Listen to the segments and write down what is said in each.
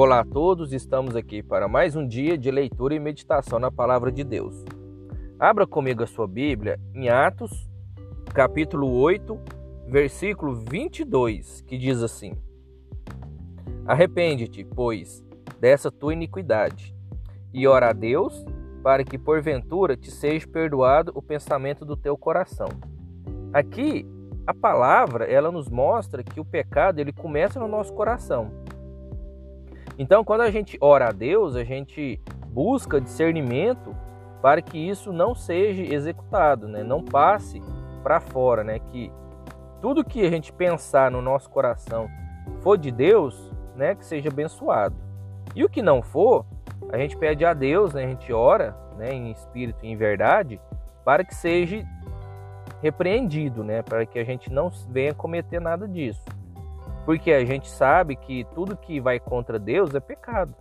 Olá a todos, estamos aqui para mais um dia de leitura e meditação na palavra de Deus. Abra comigo a sua Bíblia em Atos, capítulo 8, versículo 22, que diz assim: Arrepende-te, pois, dessa tua iniquidade, e ora a Deus, para que porventura te seja perdoado o pensamento do teu coração. Aqui, a palavra, ela nos mostra que o pecado ele começa no nosso coração. Então, quando a gente ora a Deus, a gente busca discernimento para que isso não seja executado, né? não passe para fora, né? que tudo que a gente pensar no nosso coração for de Deus, né? que seja abençoado. E o que não for, a gente pede a Deus, né? a gente ora né? em espírito e em verdade, para que seja repreendido, né? para que a gente não venha cometer nada disso. Porque a gente sabe que tudo que vai contra Deus é pecado.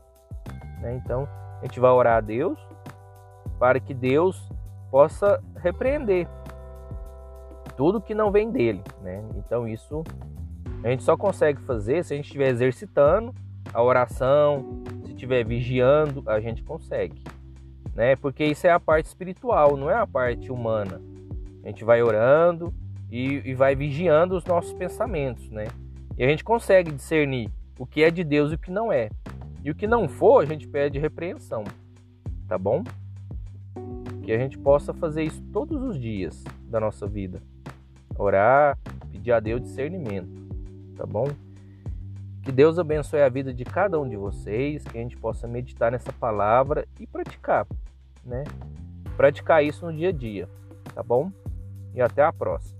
Né? Então a gente vai orar a Deus para que Deus possa repreender tudo que não vem dele. Né? Então isso a gente só consegue fazer se a gente estiver exercitando a oração, se estiver vigiando, a gente consegue. Né? Porque isso é a parte espiritual, não é a parte humana. A gente vai orando e, e vai vigiando os nossos pensamentos, né? E a gente consegue discernir o que é de Deus e o que não é. E o que não for, a gente pede repreensão. Tá bom? Que a gente possa fazer isso todos os dias da nossa vida. Orar, pedir a Deus discernimento. Tá bom? Que Deus abençoe a vida de cada um de vocês, que a gente possa meditar nessa palavra e praticar, né? Praticar isso no dia a dia, tá bom? E até a próxima.